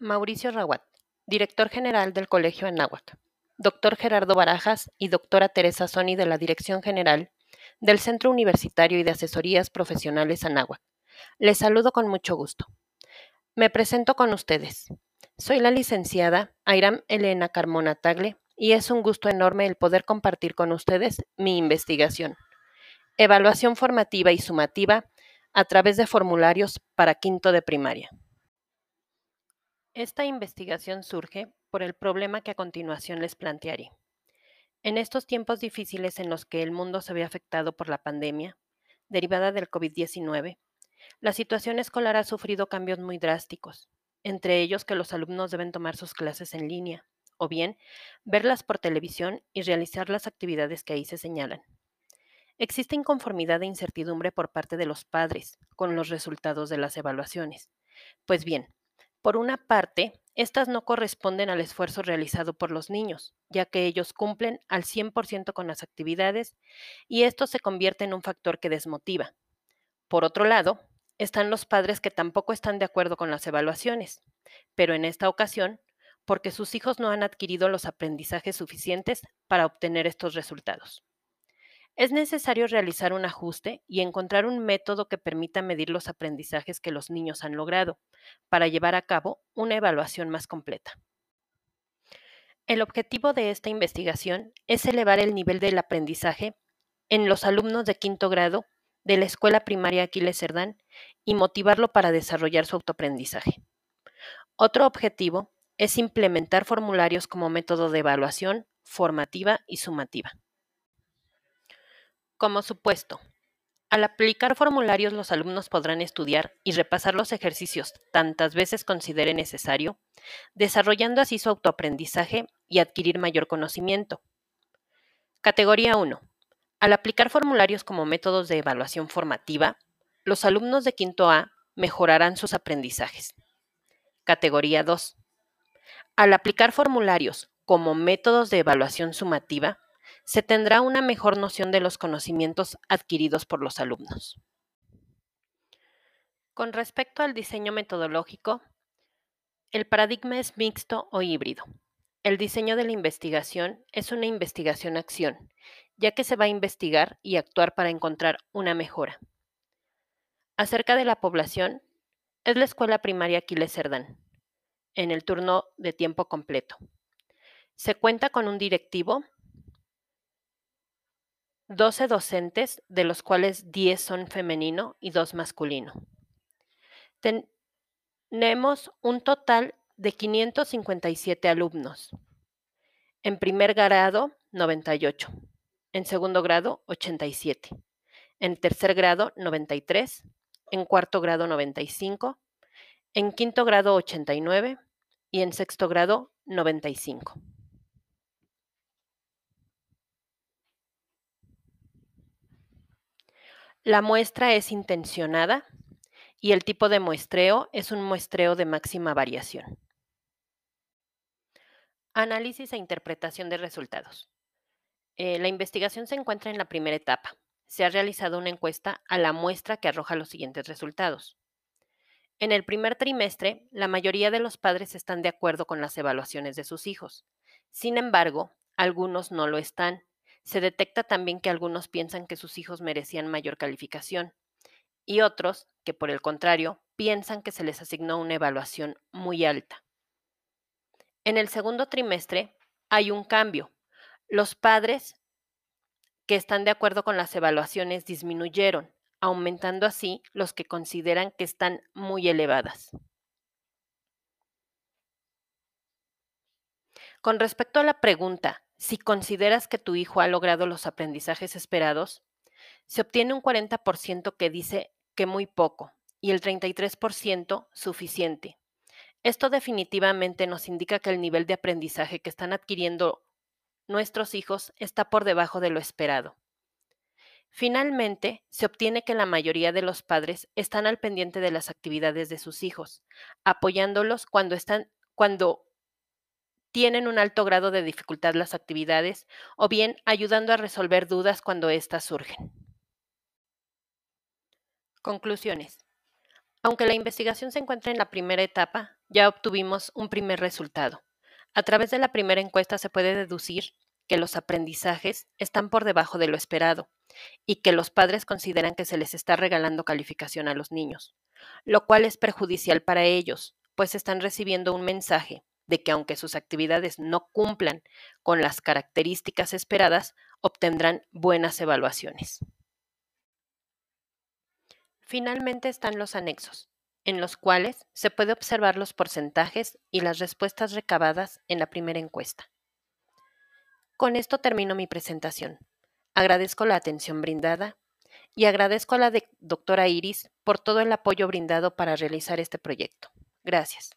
Mauricio Rawat, director general del Colegio Anáhuac, doctor Gerardo Barajas y doctora Teresa Soni de la Dirección General del Centro Universitario y de Asesorías Profesionales Anáhuac. Les saludo con mucho gusto. Me presento con ustedes. Soy la licenciada Airam Elena Carmona Tagle y es un gusto enorme el poder compartir con ustedes mi investigación. Evaluación formativa y sumativa a través de formularios para quinto de primaria. Esta investigación surge por el problema que a continuación les plantearé. En estos tiempos difíciles en los que el mundo se ve afectado por la pandemia, derivada del COVID-19, la situación escolar ha sufrido cambios muy drásticos, entre ellos que los alumnos deben tomar sus clases en línea, o bien verlas por televisión y realizar las actividades que ahí se señalan. Existe inconformidad e incertidumbre por parte de los padres con los resultados de las evaluaciones. Pues bien, por una parte, estas no corresponden al esfuerzo realizado por los niños, ya que ellos cumplen al 100% con las actividades y esto se convierte en un factor que desmotiva. Por otro lado, están los padres que tampoco están de acuerdo con las evaluaciones, pero en esta ocasión, porque sus hijos no han adquirido los aprendizajes suficientes para obtener estos resultados. Es necesario realizar un ajuste y encontrar un método que permita medir los aprendizajes que los niños han logrado para llevar a cabo una evaluación más completa. El objetivo de esta investigación es elevar el nivel del aprendizaje en los alumnos de quinto grado de la Escuela Primaria Aquiles Cerdán y motivarlo para desarrollar su autoaprendizaje. Otro objetivo es implementar formularios como método de evaluación formativa y sumativa. Como supuesto, al aplicar formularios los alumnos podrán estudiar y repasar los ejercicios tantas veces considere necesario, desarrollando así su autoaprendizaje y adquirir mayor conocimiento. Categoría 1. Al aplicar formularios como métodos de evaluación formativa, los alumnos de quinto A mejorarán sus aprendizajes. Categoría 2. Al aplicar formularios como métodos de evaluación sumativa, se tendrá una mejor noción de los conocimientos adquiridos por los alumnos. Con respecto al diseño metodológico, el paradigma es mixto o híbrido. El diseño de la investigación es una investigación-acción, ya que se va a investigar y actuar para encontrar una mejora. Acerca de la población, es la escuela primaria Aquiles Cerdán, en el turno de tiempo completo. Se cuenta con un directivo, 12 docentes, de los cuales 10 son femenino y 2 masculino. Tenemos un total de 557 alumnos. En primer grado, 98. En segundo grado, 87. En tercer grado, 93. En cuarto grado, 95. En quinto grado, 89. Y en sexto grado, 95. La muestra es intencionada y el tipo de muestreo es un muestreo de máxima variación. Análisis e interpretación de resultados. Eh, la investigación se encuentra en la primera etapa. Se ha realizado una encuesta a la muestra que arroja los siguientes resultados. En el primer trimestre, la mayoría de los padres están de acuerdo con las evaluaciones de sus hijos. Sin embargo, algunos no lo están se detecta también que algunos piensan que sus hijos merecían mayor calificación y otros que, por el contrario, piensan que se les asignó una evaluación muy alta. En el segundo trimestre hay un cambio. Los padres que están de acuerdo con las evaluaciones disminuyeron, aumentando así los que consideran que están muy elevadas. Con respecto a la pregunta, si consideras que tu hijo ha logrado los aprendizajes esperados, se obtiene un 40% que dice que muy poco y el 33% suficiente. Esto definitivamente nos indica que el nivel de aprendizaje que están adquiriendo nuestros hijos está por debajo de lo esperado. Finalmente, se obtiene que la mayoría de los padres están al pendiente de las actividades de sus hijos, apoyándolos cuando están cuando tienen un alto grado de dificultad las actividades o bien ayudando a resolver dudas cuando éstas surgen. Conclusiones. Aunque la investigación se encuentra en la primera etapa, ya obtuvimos un primer resultado. A través de la primera encuesta se puede deducir que los aprendizajes están por debajo de lo esperado y que los padres consideran que se les está regalando calificación a los niños, lo cual es perjudicial para ellos, pues están recibiendo un mensaje de que aunque sus actividades no cumplan con las características esperadas, obtendrán buenas evaluaciones. Finalmente están los anexos, en los cuales se puede observar los porcentajes y las respuestas recabadas en la primera encuesta. Con esto termino mi presentación. Agradezco la atención brindada y agradezco a la doctora Iris por todo el apoyo brindado para realizar este proyecto. Gracias.